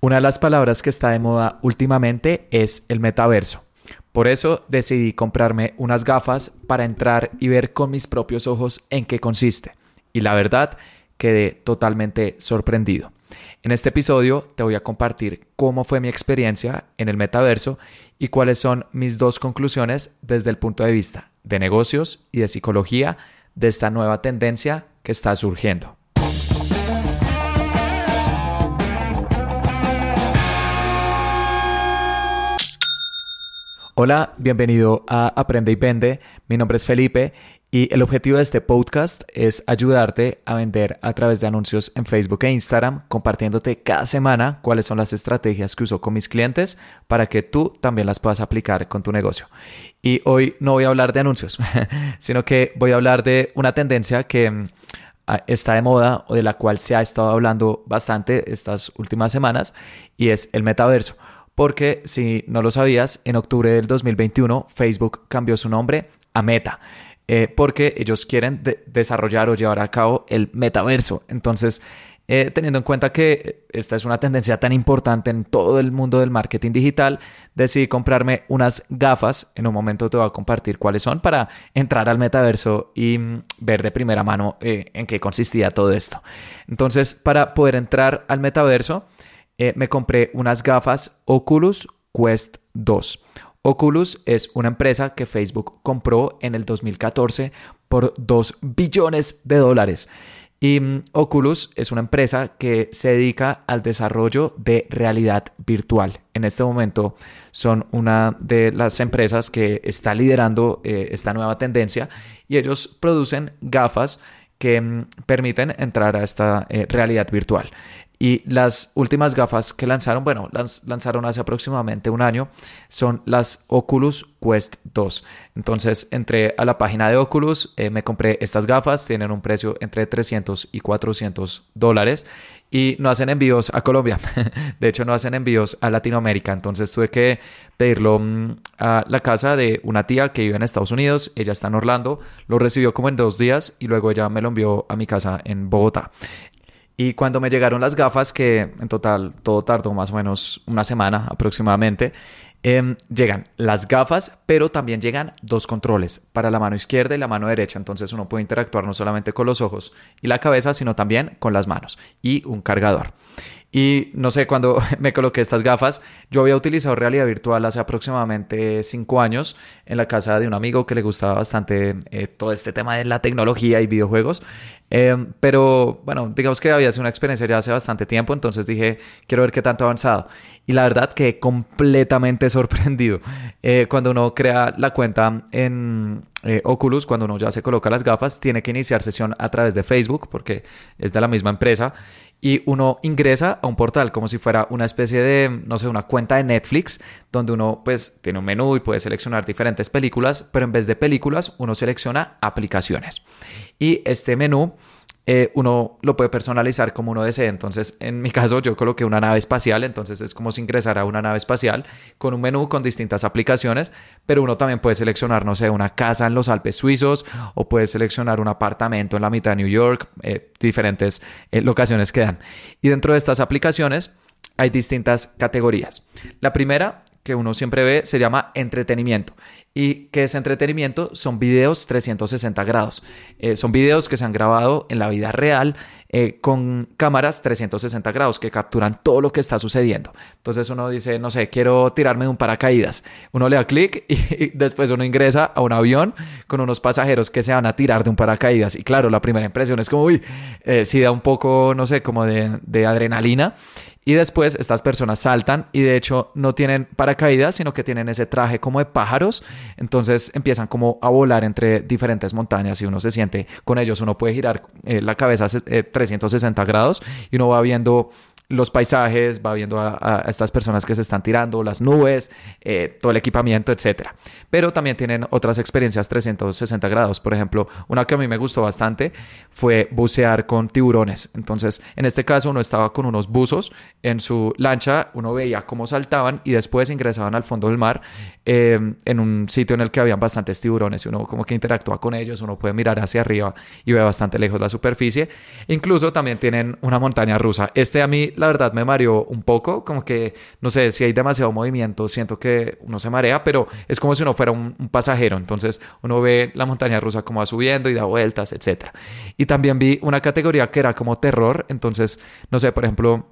Una de las palabras que está de moda últimamente es el metaverso. Por eso decidí comprarme unas gafas para entrar y ver con mis propios ojos en qué consiste. Y la verdad, quedé totalmente sorprendido. En este episodio te voy a compartir cómo fue mi experiencia en el metaverso y cuáles son mis dos conclusiones desde el punto de vista de negocios y de psicología de esta nueva tendencia que está surgiendo. Hola, bienvenido a Aprende y Vende. Mi nombre es Felipe y el objetivo de este podcast es ayudarte a vender a través de anuncios en Facebook e Instagram, compartiéndote cada semana cuáles son las estrategias que uso con mis clientes para que tú también las puedas aplicar con tu negocio. Y hoy no voy a hablar de anuncios, sino que voy a hablar de una tendencia que mm, está de moda o de la cual se ha estado hablando bastante estas últimas semanas y es el metaverso porque si no lo sabías, en octubre del 2021 Facebook cambió su nombre a Meta. Eh, porque ellos quieren desarrollar o llevar a cabo el metaverso. Entonces, eh, teniendo en cuenta que esta es una tendencia tan importante en todo el mundo del marketing digital, decidí comprarme unas gafas. En un momento te voy a compartir cuáles son para entrar al metaverso y mm, ver de primera mano eh, en qué consistía todo esto. Entonces, para poder entrar al metaverso, eh, me compré unas gafas Oculus Quest 2. Oculus es una empresa que Facebook compró en el 2014 por 2 billones de dólares. Y mm, Oculus es una empresa que se dedica al desarrollo de realidad virtual. En este momento son una de las empresas que está liderando eh, esta nueva tendencia y ellos producen gafas que mm, permiten entrar a esta eh, realidad virtual. Y las últimas gafas que lanzaron, bueno, las lanzaron hace aproximadamente un año, son las Oculus Quest 2. Entonces entré a la página de Oculus, eh, me compré estas gafas, tienen un precio entre 300 y 400 dólares y no hacen envíos a Colombia. de hecho, no hacen envíos a Latinoamérica. Entonces tuve que pedirlo mm, a la casa de una tía que vive en Estados Unidos. Ella está en Orlando. Lo recibió como en dos días y luego ella me lo envió a mi casa en Bogotá. Y cuando me llegaron las gafas, que en total todo tardó más o menos una semana aproximadamente, em, llegan las gafas, pero también llegan dos controles para la mano izquierda y la mano derecha. Entonces uno puede interactuar no solamente con los ojos y la cabeza, sino también con las manos y un cargador. Y no sé, cuando me coloqué estas gafas, yo había utilizado realidad virtual hace aproximadamente cinco años en la casa de un amigo que le gustaba bastante eh, todo este tema de la tecnología y videojuegos. Em, pero bueno, digamos que había sido una experiencia ya hace bastante tiempo, entonces dije, quiero ver qué tanto ha avanzado. Y la verdad que completamente sorprendido. Eh, cuando uno crea la cuenta en eh, Oculus, cuando uno ya se coloca las gafas, tiene que iniciar sesión a través de Facebook, porque es de la misma empresa, y uno ingresa a un portal como si fuera una especie de, no sé, una cuenta de Netflix, donde uno pues tiene un menú y puede seleccionar diferentes películas, pero en vez de películas, uno selecciona aplicaciones. Y este menú eh, uno lo puede personalizar como uno desee. Entonces, en mi caso, yo coloqué una nave espacial, entonces es como si ingresara a una nave espacial con un menú con distintas aplicaciones, pero uno también puede seleccionar, no sé, una casa en los Alpes suizos o puede seleccionar un apartamento en la mitad de New York, eh, diferentes eh, locaciones que dan. Y dentro de estas aplicaciones hay distintas categorías. La primera que uno siempre ve se llama entretenimiento. ¿Y qué es entretenimiento? Son videos 360 grados. Eh, son videos que se han grabado en la vida real eh, con cámaras 360 grados que capturan todo lo que está sucediendo. Entonces uno dice, no sé, quiero tirarme de un paracaídas. Uno le da clic y, después uno ingresa a un avión con unos pasajeros que se van a tirar de un paracaídas. Y claro, la primera impresión es como, uy, eh, si da un poco, no sé, como de, de adrenalina. Y después estas personas saltan y de hecho no tienen paracaídas, sino que tienen ese traje como de pájaros. Entonces empiezan como a volar entre diferentes montañas y uno se siente con ellos. Uno puede girar eh, la cabeza 360 grados y uno va viendo los paisajes, va viendo a, estas personas que se están tirando, las nubes, eh, todo el equipamiento, etc. Pero también tienen otras experiencias 360 grados. Por ejemplo, una que a mí me gustó bastante fue bucear con tiburones. Entonces, en este caso, uno estaba con unos buzos en su lancha, uno veía cómo saltaban y después ingresaban al fondo del mar eh, en un sitio en el que habían bastantes tiburones y uno como que interactúa con ellos, uno puede mirar hacia arriba y ve bastante lejos la superficie. Incluso también tienen una montaña rusa. Este a mí la verdad me mareó un poco, como que, no sé, si hay demasiado movimiento, siento que uno se marea, pero es como si uno fuera un, pasajero, entonces uno ve la montaña rusa como va subiendo y da vueltas, etc. Y también vi una categoría que era como terror, entonces, no sé, por ejemplo,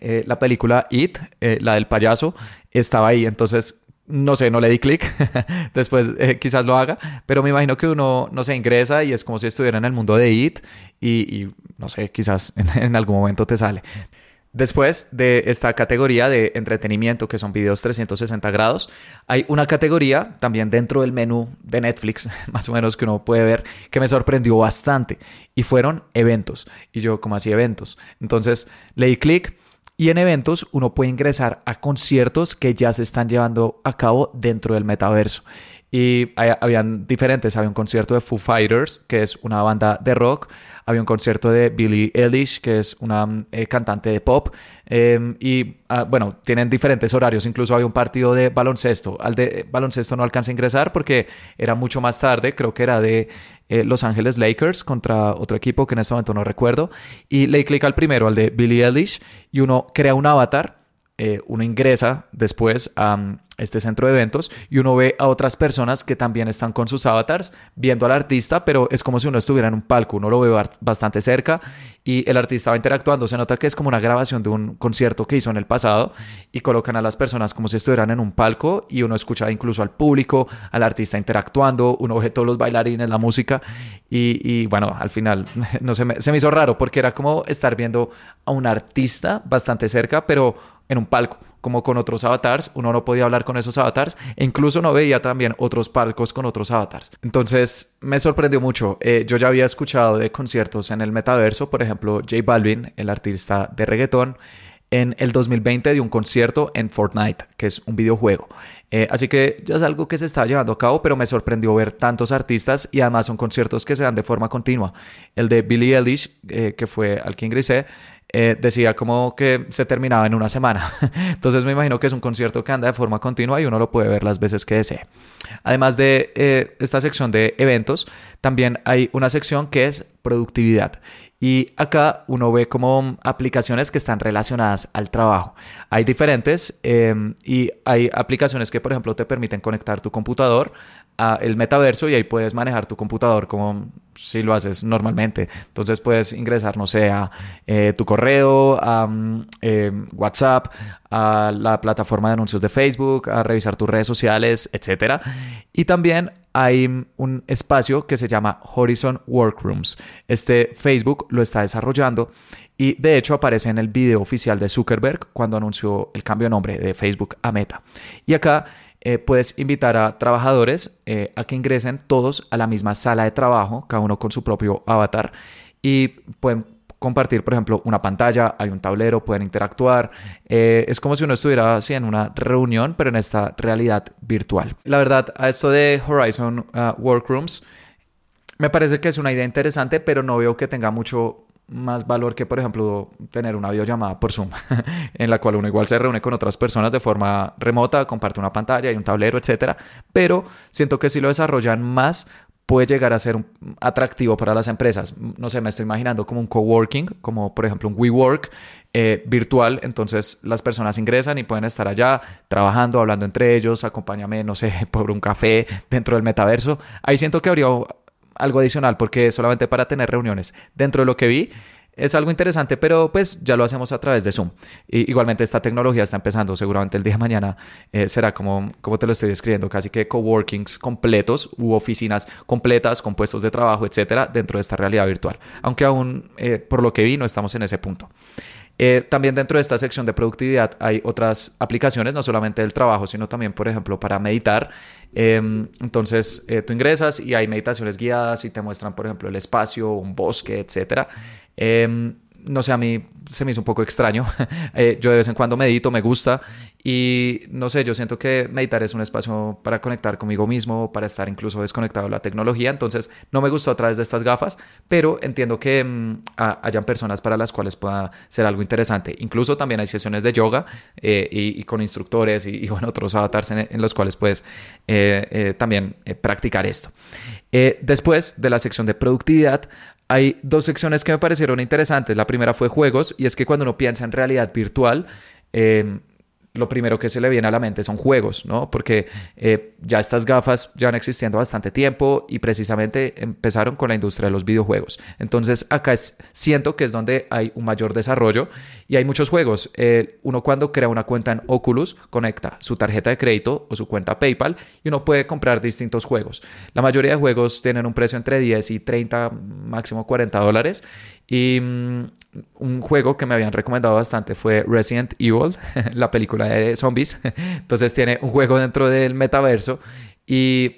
eh, la película It, eh, la del payaso, estaba ahí, entonces no sé, no le di clic, después eh, quizás lo haga, pero me imagino que uno, no se ingresa y es como si estuviera en el mundo de IT y, no sé, quizás en, algún momento te sale. Después de esta categoría de entretenimiento, que son videos 360 grados, hay una categoría también dentro del menú de Netflix, más o menos que uno puede ver, que me sorprendió bastante, y fueron eventos. Y yo, como así eventos? Entonces le di clic y en eventos uno puede ingresar a conciertos que ya se están llevando a cabo dentro del metaverso. Y habían diferentes, había un concierto de Foo Fighters, que es una banda de rock, había un concierto de Billie Eilish, que es una eh, cantante de pop, em, y ah, bueno, tienen diferentes horarios, incluso había un partido de baloncesto, al de baloncesto no alcanza a ingresar porque era mucho más tarde, creo que era de eh, Los Ángeles Lakers contra otro equipo que en este momento no recuerdo, y le clic al primero, al de Billie Eilish, y uno crea un avatar, eh, uno ingresa después a este centro de eventos y uno ve a otras personas que también están con sus avatars viendo al artista, pero es como si uno estuviera en un palco, uno lo ve bastante cerca y el artista va interactuando, se nota que es como una grabación de un concierto que hizo en el pasado y colocan a las personas como si estuvieran en un palco y uno escucha incluso al público, al artista interactuando, uno ve todos los bailarines, la música y, bueno, al final no se me, se me hizo raro porque era como estar viendo a un artista bastante cerca, pero en un palco como con otros avatars, uno no podía hablar con esos avatars e incluso no veía también otros palcos con otros avatars. Entonces me sorprendió mucho. Eh, yo ya había escuchado de conciertos en el metaverso, por ejemplo, J Balvin, el artista de reggaetón, en el 2020 dio un concierto en Fortnite, que es un videojuego. Eh, así que ya es algo que se está llevando a cabo, pero me sorprendió ver tantos artistas y además son conciertos que se dan de forma continua. El de Billie Eilish, eh, que fue al que ingresé, eh, decía como que se terminaba en una semana. Entonces me imagino que es un concierto que anda de forma continua y uno lo puede ver las veces que desee. Además de eh, esta sección de eventos, también hay una sección que es productividad. Y acá uno ve como aplicaciones que están relacionadas al trabajo. Hay diferentes em, y hay aplicaciones que, por ejemplo, te permiten conectar tu computador a el metaverso y ahí puedes manejar tu computador como si lo haces normalmente. Entonces puedes ingresar, no sé, a eh, tu correo, a mm, em, WhatsApp, a la plataforma de anuncios de Facebook, a revisar tus redes sociales, etc. Y también hay un espacio que se llama Horizon Workrooms. Este Facebook lo está desarrollando y de hecho aparece en el video oficial de Zuckerberg cuando anunció el cambio de nombre de Facebook a Meta. Y acá eh, puedes invitar a trabajadores eh, a que ingresen todos a la misma sala de trabajo, cada uno con su propio avatar y pueden compartir, por ejemplo, una pantalla, hay un tablero, pueden interactuar. Eh, es como si uno estuviera así en una reunión, pero en esta realidad virtual. La verdad, a esto de Horizon uh, Workrooms, me parece que es una idea interesante, pero no veo que tenga mucho más valor que, por ejemplo, tener una videollamada por Zoom, en la cual uno igual se reúne con otras personas de forma remota, comparte una pantalla y un tablero, etcétera. Pero siento que si lo desarrollan más, puede llegar a ser atractivo para las empresas. No sé, me estoy imaginando como un coworking, como por ejemplo un WeWork eh, virtual. Entonces las personas ingresan y pueden estar allá trabajando, hablando entre ellos, acompáñame, no sé, por un café dentro del metaverso. Ahí siento que habría algo adicional porque solamente para tener reuniones. Dentro de lo que vi, es algo interesante, pero pues ya lo hacemos a través de Zoom. Igualmente esta tecnología está empezando, seguramente el día de mañana eh, será como, como te lo estoy describiendo, casi que coworkings completos u oficinas completas con puestos de trabajo, etcétera, dentro de esta realidad virtual. Aunque aún, eh, por lo que vi, no estamos en ese punto. Eh, también dentro de esta sección de productividad hay otras aplicaciones, no solamente del trabajo, sino también, por ejemplo, para meditar. Em, entonces, tú ingresas y hay meditaciones guiadas y te muestran, por ejemplo, el espacio, un bosque, etcétera. Em, no sé, a mí se me hizo un poco extraño. Eh, yo de vez en cuando medito, me gusta y no sé, yo siento que meditar es un espacio para conectar conmigo mismo, para estar incluso desconectado de la tecnología. Entonces, no me gustó a través de estas gafas, pero entiendo que mm, hayan personas para las cuales pueda ser algo interesante. Incluso también hay sesiones de yoga eh, y, con instructores y, bueno, otros avatars en, los cuales puedes eh, también practicar esto. después de la sección de productividad, hay dos secciones que me parecieron interesantes. La primera fue juegos, y es que cuando uno piensa en realidad virtual, eh, lo primero que se le viene a la mente son juegos, ¿no? Porque eh, ya estas gafas han existiendo bastante tiempo y precisamente empezaron con la industria de los videojuegos. Entonces acá es, siento que es donde hay un mayor desarrollo y hay muchos juegos. Eh, uno cuando crea una cuenta en Oculus conecta su tarjeta de crédito o su cuenta PayPal y uno puede comprar distintos juegos. La mayoría de juegos tienen un precio entre 10 y 30, máximo 40 dólares y mm, un juego que me habían recomendado bastante fue Resident Evil, la película de zombies. Entonces tiene un juego dentro del metaverso y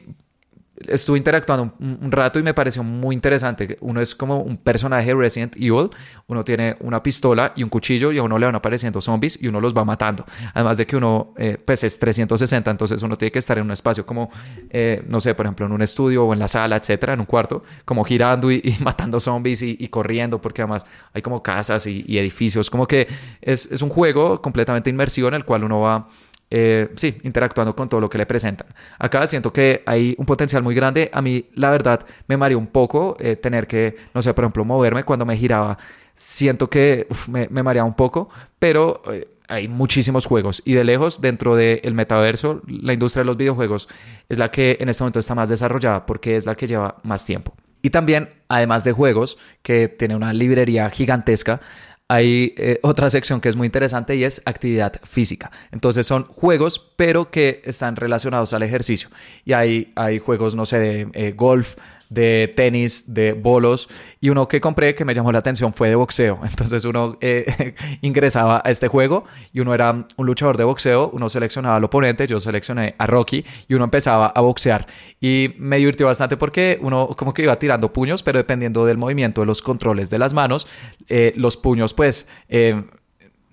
estuve interactuando un, rato y me pareció muy interesante. Uno es como un personaje de Resident Evil, uno tiene una pistola y un cuchillo y a uno le van apareciendo zombies y uno los va matando. Además de que uno eh, pues es 360, entonces uno tiene que estar en un espacio como, eh, no sé, por ejemplo, en un estudio o en la sala, etcétera, en un cuarto, como girando y, matando zombies y, corriendo, porque además hay como casas y, edificios, como que es, es un juego completamente inmersivo en el cual uno va eh, sí, interactuando con todo lo que le presentan. Acá siento que hay un potencial muy grande. A mí, la verdad, me mareó un poco eh, tener que, no sé, por ejemplo, moverme cuando me giraba. Siento que me, me mareaba un poco, pero eh, hay muchísimos juegos y de lejos dentro del metaverso, la industria de los videojuegos es la que en este momento está más desarrollada porque es la que lleva más tiempo. Y también, además de juegos, que tiene una librería gigantesca, hay eh, otra sección que es muy interesante y es actividad física. Entonces son juegos, pero que están relacionados al ejercicio. Y hay, hay juegos, no sé, de eh, golf, de tenis, de bolos. Y uno que compré que me llamó la atención fue de boxeo. Entonces uno eh, ingresaba a este juego y uno era un luchador de boxeo, uno seleccionaba al oponente, yo seleccioné a Rocky y uno empezaba a boxear. Y me divirtió bastante porque uno como que iba tirando puños, pero dependiendo del movimiento de los controles de las manos, eh, los puños pues... Eh,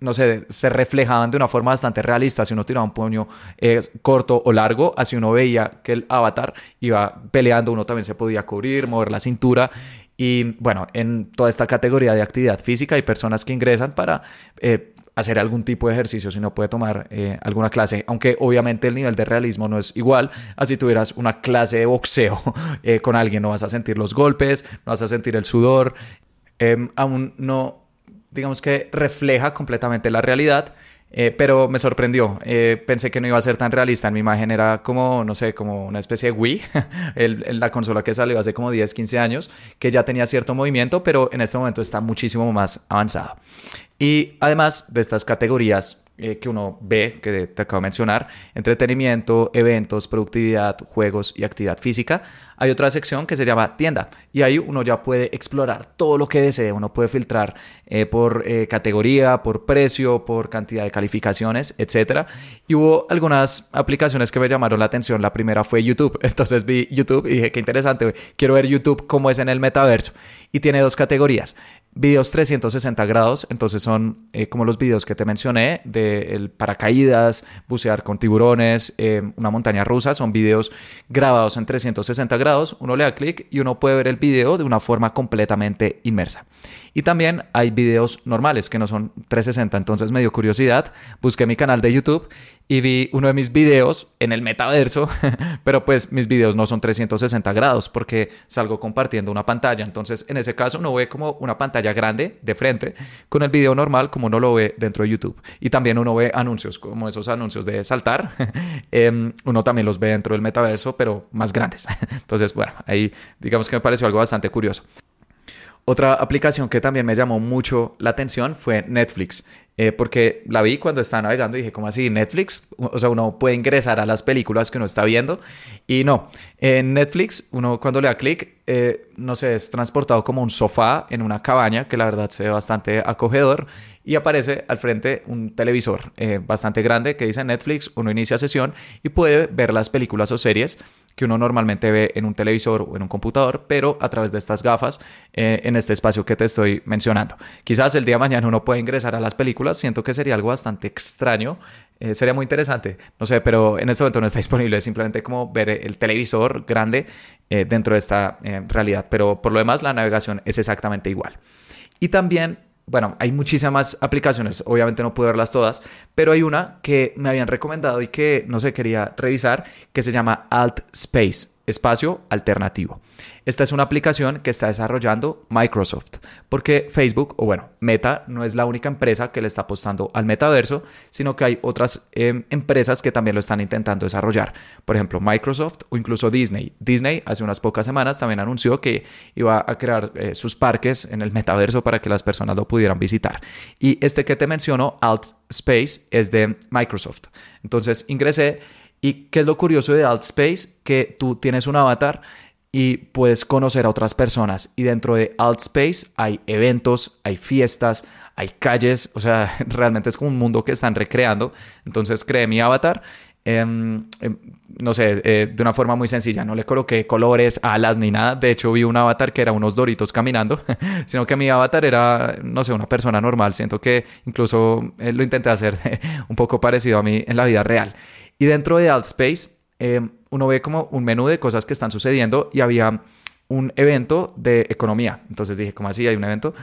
no sé, se reflejaban de una forma bastante realista. Si uno tiraba un puño eh, corto o largo, así uno veía que el avatar iba peleando, uno también se podía cubrir, mover la cintura. Y bueno, en toda esta categoría de actividad física hay personas que ingresan para eh, hacer algún tipo de ejercicio, si no puede tomar eh, alguna clase, aunque obviamente el nivel de realismo no es igual así tuvieras una clase de boxeo con alguien, no vas a sentir los golpes, no vas a sentir el sudor, em, aún no digamos que refleja completamente la realidad, eh, pero me sorprendió. Eh, pensé que no iba a ser tan realista. En mi imagen era como, no sé, como una especie de Wii, la consola que salió hace como 10, 15 años, que ya tenía cierto movimiento, pero en este momento está muchísimo más avanzada. Y además de estas categorías eh, que uno ve, que te acabo de mencionar, entretenimiento, eventos, productividad, juegos y actividad física, hay otra sección que se llama tienda. Y ahí uno ya puede explorar todo lo que desee, uno puede filtrar eh, por eh, categoría, por precio, por cantidad de calificaciones, etc. Y hubo algunas aplicaciones que me llamaron la atención, la primera fue YouTube, entonces vi YouTube y dije, qué interesante, quiero ver YouTube cómo es en el metaverso y tiene dos categorías. Videos 360 grados, entonces son eh, como los videos que te mencioné de el paracaídas, bucear con tiburones, eh, una montaña rusa, son videos grabados en 360 grados, uno le da clic y uno puede ver el video de una forma completamente inmersa. Y también hay videos normales que no son 360, entonces me dio curiosidad, busqué mi canal de YouTube y vi uno de mis videos en el metaverso, pero pues mis videos no son 360 grados porque salgo compartiendo una pantalla, entonces en ese caso uno ve como una pantalla grande de frente con el video normal como uno lo ve dentro de YouTube. Y también uno ve anuncios como esos anuncios de saltar, em, uno también los ve dentro del metaverso, pero más grandes. Entonces, bueno, ahí digamos que me pareció algo bastante curioso. Otra aplicación que también me llamó mucho la atención fue Netflix, eh, porque la vi cuando estaba navegando y dije, ¿cómo así? Netflix, o sea, uno puede ingresar a las películas que uno está viendo y no, en Netflix uno cuando le da clic, eh, no sé, es transportado como un sofá en una cabaña, que la verdad se ve bastante acogedor y aparece al frente un televisor eh, bastante grande que dice Netflix, uno inicia sesión y puede ver las películas o series que uno normalmente ve en un televisor o en un computador, pero a través de estas gafas eh, en este espacio que te estoy mencionando. Quizás el día de mañana uno pueda ingresar a las películas, siento que sería algo bastante extraño, eh, sería muy interesante, no sé, pero en este momento no está disponible, es simplemente como ver el televisor grande dentro de esta realidad, pero por lo demás la navegación es exactamente igual. Y también bueno, hay muchísimas aplicaciones, obviamente no puedo verlas todas, pero hay una que me habían recomendado y que no sé, quería revisar, que se llama Alt Space. Espacio alternativo. Esta es una aplicación que está desarrollando Microsoft, porque Facebook, o bueno, Meta, no es la única empresa que le está apostando al metaverso, sino que hay otras em, empresas que también lo están intentando desarrollar. Por ejemplo, Microsoft o incluso Disney. Disney hace unas pocas semanas también anunció que iba a crear eh, sus parques en el metaverso para que las personas lo pudieran visitar. Y este que te menciono, Alt Space, es de Microsoft. Entonces ingresé y ¿qué es lo curioso de Alt Space? Que tú tienes un avatar y puedes conocer a otras personas. Y dentro de Altspace hay eventos, hay fiestas, hay calles, o sea, realmente es como un mundo que están recreando. Entonces creé mi avatar. Em, em, no sé, eh, de una forma muy sencilla, no le coloqué colores, alas ni nada. De hecho, vi un avatar que era unos doritos caminando, sino que mi avatar era, no sé, una persona normal. Siento que incluso eh, lo intenté hacer un poco parecido a mí en la vida real. Y dentro de Altspace, eh, uno ve como un menú de cosas que están sucediendo y había un evento de economía. Entonces dije, ¿cómo así? Hay un evento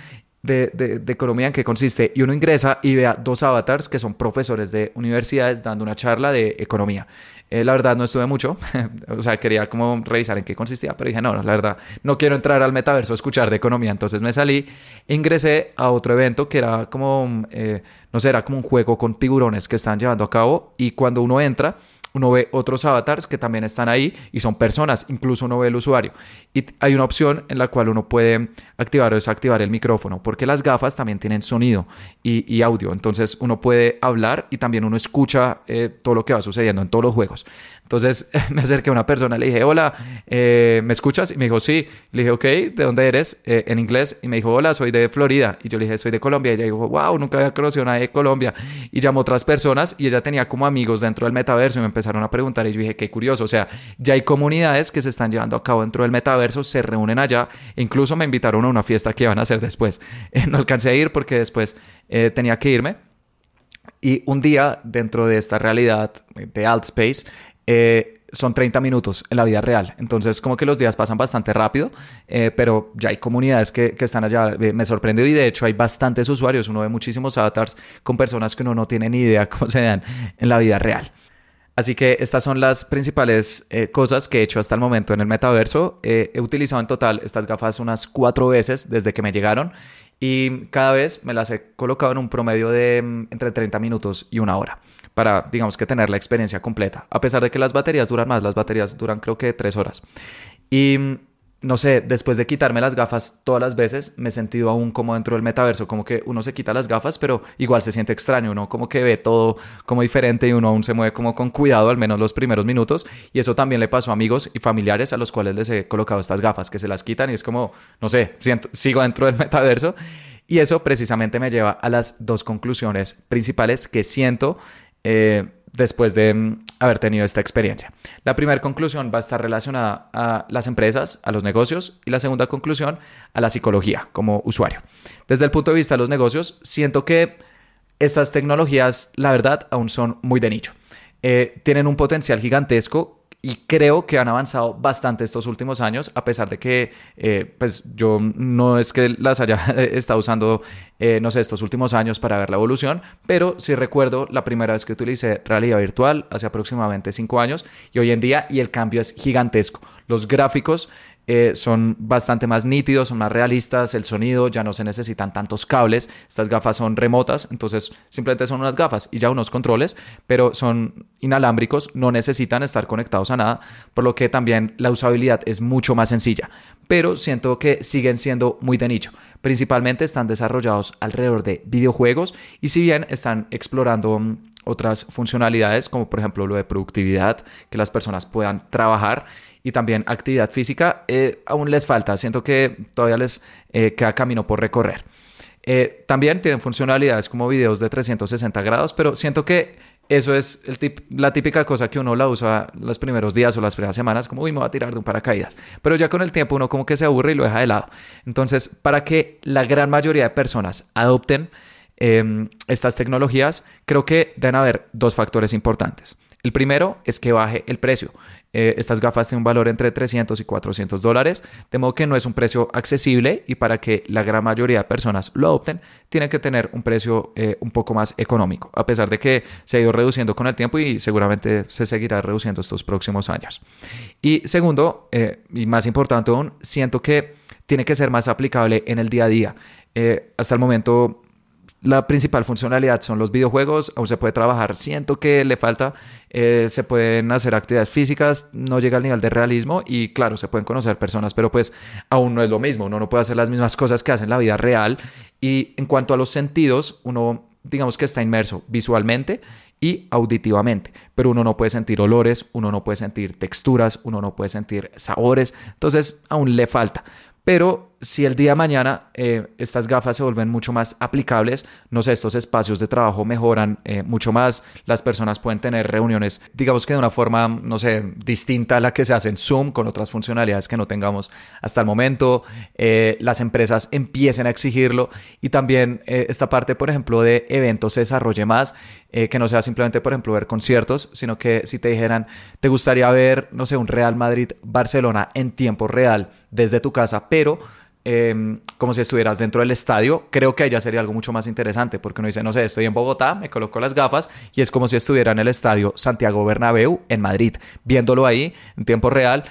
de, de, economía en qué consiste. Y uno ingresa y vea dos avatars que son profesores de universidades dando una charla de economía. Eh, la verdad no estuve mucho, o sea, quería como revisar en qué consistía, pero dije, no, no, la verdad, no quiero entrar al metaverso a escuchar de economía. Entonces me salí, ingresé a otro evento que era como, eh, no sé, era como un juego con tiburones que están llevando a cabo y cuando uno entra uno ve otros avatars que también están ahí y son personas, incluso uno ve el usuario. Y hay una opción en la cual uno puede activar o desactivar el micrófono, porque las gafas también tienen sonido y, audio, entonces uno puede hablar y también uno escucha eh, todo lo que va sucediendo en todos los juegos. Entonces me acerqué a una persona, le dije, hola, eh, ¿me escuchas? Y me dijo, sí. Le dije, ok, ¿de dónde eres? Eh, en inglés. Y me dijo, hola, soy de Florida. Y yo le dije, soy de Colombia. Y ella dijo, wow, nunca había conocido a nadie de Colombia. Y llamó a otras personas y ella tenía como amigos dentro del metaverso y me empezaron a preguntar. Y yo dije, qué curioso. O sea, ya hay comunidades que se están llevando a cabo dentro del metaverso, se reúnen allá. E incluso me invitaron a una fiesta que iban a hacer después. no alcancé a ir porque después eh, tenía que irme. Y un día, dentro de esta realidad de Altspace, eh, son 30 minutos en la vida real. Entonces, como que los días pasan bastante rápido, eh, pero ya hay comunidades que, están allá. Eh, me sorprendió y de hecho hay bastantes usuarios. Uno ve muchísimos avatars con personas que uno no tiene ni idea cómo se dan en la vida real. Así que estas son las principales cosas que he hecho hasta el momento en el metaverso. he utilizado en total estas gafas unas cuatro veces desde que me llegaron y cada vez me las he colocado en un promedio de mm, entre 30 minutos y una hora para, digamos que, tener la experiencia completa. A pesar de que las baterías duran más, las baterías duran creo que tres horas. Y mm, no sé, después de quitarme las gafas todas las veces, me he sentido aún como dentro del metaverso, como que uno se quita las gafas, pero igual se siente extraño, uno como que ve todo como diferente y uno aún se mueve como con cuidado, al menos los primeros minutos. Y eso también le pasó a amigos y familiares a los cuales les he colocado estas gafas, que se las quitan y es como, no sé, siento, sigo dentro del metaverso. Y eso precisamente me lleva a las dos conclusiones principales que siento eh, después de mm, haber tenido esta experiencia. La primera conclusión va a estar relacionada a las empresas, a los negocios, y la segunda conclusión a la psicología como usuario. Desde el punto de vista de los negocios, siento que estas tecnologías, la verdad, aún son muy de nicho. Eh, tienen un potencial gigantesco y creo que han avanzado bastante estos últimos años, a pesar de que, eh, pues yo no es que las haya estado usando, eh, no sé, estos últimos años para ver la evolución, pero sí recuerdo la primera vez que utilicé realidad virtual hace aproximadamente cinco años y hoy en día, y el cambio es gigantesco. Los gráficos eh, son bastante más nítidos, son más realistas, el sonido, ya no se necesitan tantos cables, estas gafas son remotas, entonces simplemente son unas gafas y ya unos controles, pero son inalámbricos, no necesitan estar conectados a nada, por lo que también la usabilidad es mucho más sencilla, pero siento que siguen siendo muy de nicho. Principalmente están desarrollados alrededor de videojuegos y si bien están explorando mm, otras funcionalidades como por ejemplo lo de productividad, que las personas puedan trabajar, y también actividad física, eh, aún les falta. Siento que todavía les eh, queda camino por recorrer. Eh, también tienen funcionalidades como videos de 360 grados, pero siento que eso es la típica cosa que uno la usa los primeros días o las primeras semanas, como, uy, me voy a tirar de un paracaídas. Pero ya con el tiempo uno como que se aburre y lo deja de lado. Entonces, para que la gran mayoría de personas adopten em, estas tecnologías, creo que deben haber dos factores importantes. El primero es que baje el precio. Eh, estas gafas tienen un valor entre 300 y 400 dólares, de modo que no es un precio accesible y para que la gran mayoría de personas lo adopten, tiene que tener un precio eh, un poco más económico, a pesar de que se ha ido reduciendo con el tiempo y seguramente se seguirá reduciendo estos próximos años. Y segundo, eh, y más importante aún, siento que tiene que ser más aplicable en el día a día. hasta el momento la principal funcionalidad son los videojuegos, aún se puede trabajar, siento que le falta, eh, se pueden hacer actividades físicas, no llega al nivel de realismo y claro, se pueden conocer personas, pero pues aún no es lo mismo, uno no puede hacer las mismas cosas que hace en la vida real. Y en cuanto a los sentidos, uno digamos que está inmerso visualmente y auditivamente, pero uno no puede sentir olores, uno no puede sentir texturas, uno no puede sentir sabores, entonces aún le falta. Pero si el día de mañana eh, estas gafas se vuelven mucho más aplicables, no sé, estos espacios de trabajo mejoran eh, mucho más, las personas pueden tener reuniones, digamos que de una forma, no sé, distinta a la que se hace en Zoom, con otras funcionalidades que no tengamos hasta el momento, eh, las empresas empiecen a exigirlo y también esta parte, por ejemplo, de eventos se desarrolle más, que no sea simplemente, por ejemplo, ver conciertos, sino que si te dijeran, te gustaría ver, no sé, un Real Madrid-Barcelona en tiempo real desde tu casa, pero Em, como si estuvieras dentro del estadio, creo que ya sería algo mucho más interesante, porque uno dice, no sé, estoy en Bogotá, me coloco las gafas y es como si estuviera en el estadio Santiago Bernabéu en Madrid, viéndolo ahí en tiempo real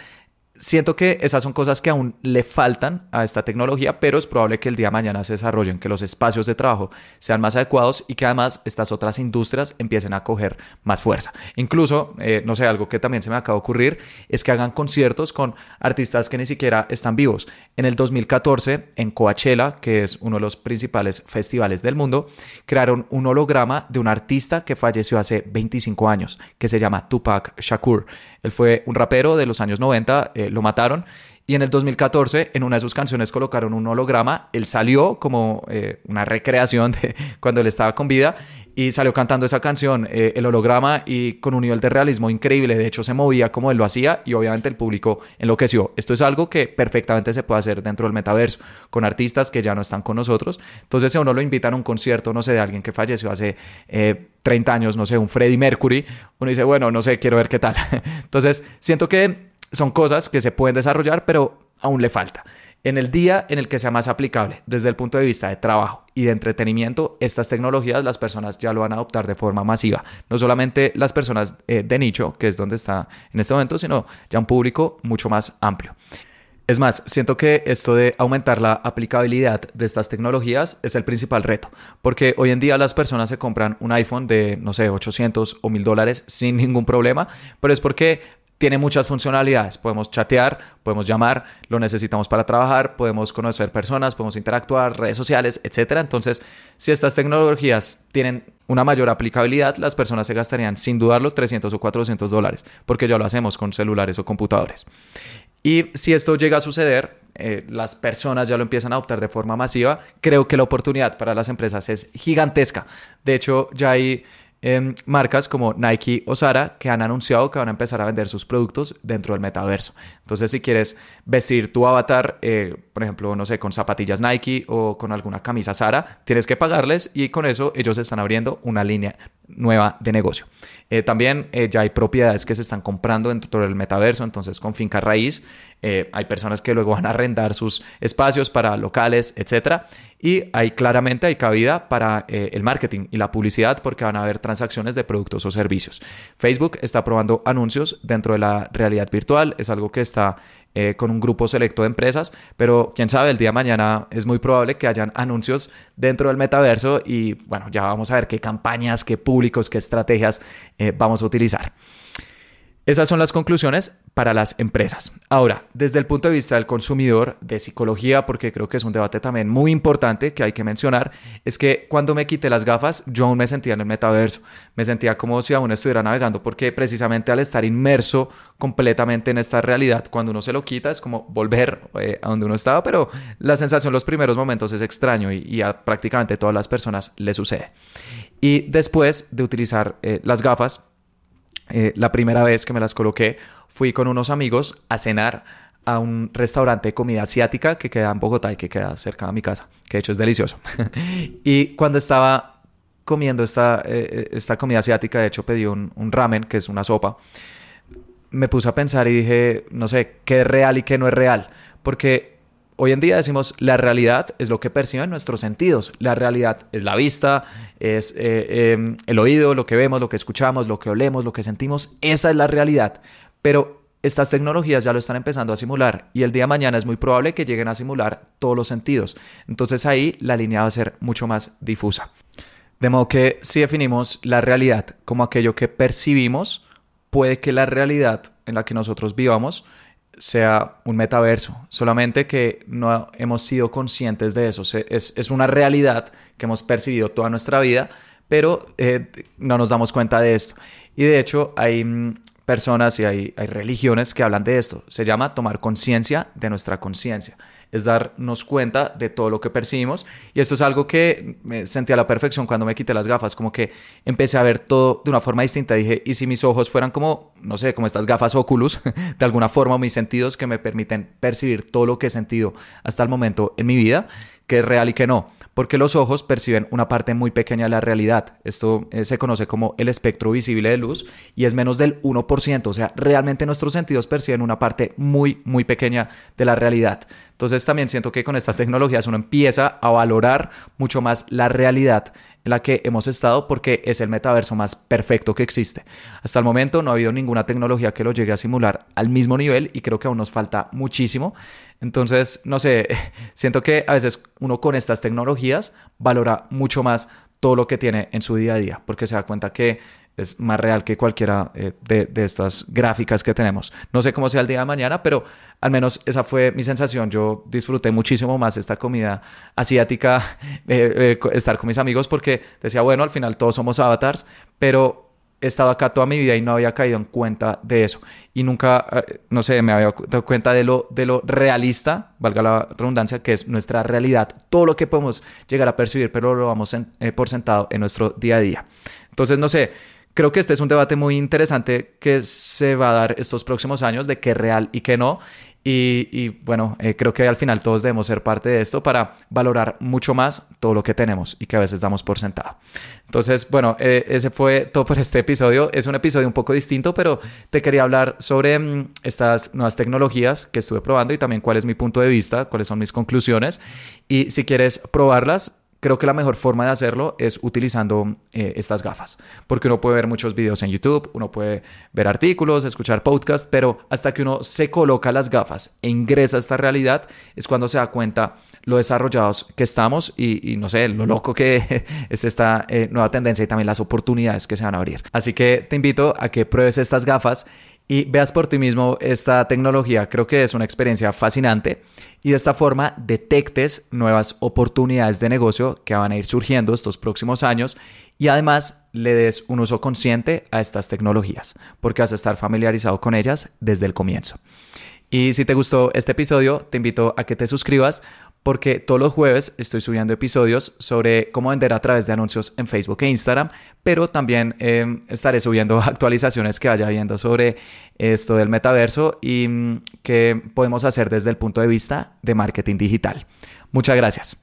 siento que esas son cosas que aún le faltan a esta tecnología, pero es probable que el día de mañana se desarrollen, que los espacios de trabajo sean más adecuados y que además estas otras industrias empiecen a coger más fuerza. Incluso, eh, no sé, algo que también se me acaba de ocurrir es que hagan conciertos con artistas que ni siquiera están vivos. En el 2014, en Coachella, que es uno de los principales festivales del mundo, crearon un holograma de un artista que falleció hace 25 años, que se llama Tupac Shakur. Él fue un rapero de los años 90, eh, lo mataron. Y en el 2014, en una de sus canciones colocaron un holograma. Él salió como eh, una recreación de cuando él estaba con vida y salió cantando esa canción, eh, el holograma, y con un nivel de realismo increíble. De hecho, se movía como él lo hacía y obviamente el público enloqueció. Esto es algo que perfectamente se puede hacer dentro del metaverso con artistas que ya no están con nosotros. Entonces, si uno lo invitan a un concierto, no sé, de alguien que falleció hace 30 años, no sé, un Freddie Mercury, uno dice, bueno, no sé, quiero ver qué tal. Entonces, siento que son cosas que se pueden desarrollar, pero aún le falta. En el día en el que sea más aplicable desde el punto de vista de trabajo y de entretenimiento, estas tecnologías las personas ya lo van a adoptar de forma masiva. No solamente las personas eh, de nicho, que es donde está en este momento, sino ya un público mucho más amplio. Es más, siento que esto de aumentar la aplicabilidad de estas tecnologías es el principal reto, porque hoy en día las personas se compran un iPhone de, no sé, 800 o 1000 dólares sin ningún problema, pero es porque tiene muchas funcionalidades. Podemos chatear, podemos llamar, lo necesitamos para trabajar, podemos conocer personas, podemos interactuar, redes sociales, etc. Entonces, si estas tecnologías tienen una mayor aplicabilidad, las personas se gastarían sin dudarlo 300 o 400 dólares, porque ya lo hacemos con celulares o computadores. Y si esto llega a suceder, eh, las personas ya lo empiezan a adoptar de forma masiva, creo que la oportunidad para las empresas es gigantesca. De hecho, ya hay marcas como Nike o Zara que han anunciado que van a empezar a vender sus productos dentro del metaverso. Entonces, si quieres vestir tu avatar, eh, por ejemplo, no sé, con zapatillas Nike o con alguna camisa Zara, tienes que pagarles y con eso ellos están abriendo una línea nueva de negocio. Eh, también eh, ya hay propiedades que se están comprando dentro del metaverso, entonces con finca raíz eh, hay personas que luego van a arrendar sus espacios para locales, etcétera. Y hay claramente hay cabida para el marketing y la publicidad porque van a haber transacciones de productos o servicios. Facebook está probando anuncios dentro de la realidad virtual, es algo que está eh, con un grupo selecto de empresas, pero quién sabe, el día de mañana es muy probable que hayan anuncios dentro del metaverso y bueno, ya vamos a ver qué campañas, qué públicos, qué estrategias eh, vamos a utilizar. Esas son las conclusiones para las empresas. Ahora, desde el punto de vista del consumidor, de psicología, porque creo que es un debate también muy importante que hay que mencionar, es que cuando me quité las gafas, yo aún me sentía en el metaverso. Me sentía como si aún estuviera navegando, porque precisamente al estar inmerso completamente en esta realidad, cuando uno se lo quita, es como volver eh, a donde uno estaba, pero la sensación en los primeros momentos es extraño y, a prácticamente todas las personas le sucede. Y después de utilizar eh, las gafas, eh, la primera vez que me las coloqué fui con unos amigos a cenar a un restaurante de comida asiática que queda en Bogotá y que queda cerca de mi casa, que de hecho es delicioso. y cuando estaba comiendo esta, eh, esta comida asiática, de hecho pedí un, un ramen, que es una sopa, me puse a pensar y dije, no sé, qué es real y qué no es real. Porque hoy en día decimos, la realidad es lo que perciben nuestros sentidos. La realidad es la vista, es eh, em, el oído, lo que vemos, lo que escuchamos, lo que olemos, lo que sentimos. Esa es la realidad. Pero estas tecnologías ya lo están empezando a simular y el día de mañana es muy probable que lleguen a simular todos los sentidos. Entonces ahí la línea va a ser mucho más difusa. De modo que si definimos la realidad como aquello que percibimos, puede que la realidad en la que nosotros vivamos sea un metaverso, solamente que no hemos sido conscientes de eso. Es, una realidad que hemos percibido toda nuestra vida, pero eh, no nos damos cuenta de esto. Y de hecho hay mm, personas y hay, hay religiones que hablan de esto. Se llama tomar conciencia de nuestra conciencia. Es darnos cuenta de todo lo que percibimos. Y esto es algo que me sentí a la perfección cuando me quité las gafas. Como que empecé a ver todo de una forma distinta. Dije, ¿y si mis ojos fueran como, no sé, como estas gafas Oculus? de alguna forma, mis sentidos que me permiten percibir todo lo que he sentido hasta el momento en mi vida, que es real y que no porque los ojos perciben una parte muy pequeña de la realidad. Esto eh, se conoce como el espectro visible de luz y es menos del 1%, o sea, realmente nuestros sentidos perciben una parte muy, muy pequeña de la realidad. Entonces también siento que con estas tecnologías uno empieza a valorar mucho más la realidad en la que hemos estado porque es el metaverso más perfecto que existe. Hasta el momento no ha habido ninguna tecnología que lo llegue a simular al mismo nivel y creo que aún nos falta muchísimo. Entonces, no sé, siento que a veces uno con estas tecnologías valora mucho más todo lo que tiene en su día a día porque se da cuenta que es más real que cualquiera eh, de, estas gráficas que tenemos. No sé cómo sea el día de mañana, pero al menos esa fue mi sensación. Yo disfruté muchísimo más esta comida asiática, eh, eh, estar con mis amigos, porque decía, bueno, al final todos somos avatars, pero he estado acá toda mi vida y no había caído en cuenta de eso. Y nunca, no sé, me había dado cuenta de lo, de lo realista, valga la redundancia, que es nuestra realidad, todo lo que podemos llegar a percibir, pero lo vamos por sentado en nuestro día a día. Entonces, no sé creo que este es un debate muy interesante que se va a dar estos próximos años de qué real y qué no. Y, bueno, eh, creo que al final todos debemos ser parte de esto para valorar mucho más todo lo que tenemos y que a veces damos por sentado. Entonces, bueno, eh, ese fue todo por este episodio. Es un episodio un poco distinto, pero te quería hablar sobre mm, estas nuevas tecnologías que estuve probando y también cuál es mi punto de vista, cuáles son mis conclusiones. Y si quieres probarlas, creo que la mejor forma de hacerlo es utilizando eh, estas gafas, porque uno puede ver muchos videos en YouTube, uno puede ver artículos, escuchar podcasts, pero hasta que uno se coloca las gafas e ingresa a esta realidad es cuando se da cuenta lo desarrollados que estamos y, no sé, lo loco que es esta eh, nueva tendencia y también las oportunidades que se van a abrir. Así que te invito a que pruebes estas gafas y veas por ti mismo esta tecnología. Creo que es una experiencia fascinante y de esta forma detectes nuevas oportunidades de negocio que van a ir surgiendo estos próximos años y además le des un uso consciente a estas tecnologías porque vas a estar familiarizado con ellas desde el comienzo. Y si te gustó este episodio, te invito a que te suscribas porque todos los jueves estoy subiendo episodios sobre cómo vender a través de anuncios en Facebook e Instagram, pero también em, estaré subiendo actualizaciones que vaya viendo sobre esto del metaverso y mm, qué podemos hacer desde el punto de vista de marketing digital. Muchas gracias.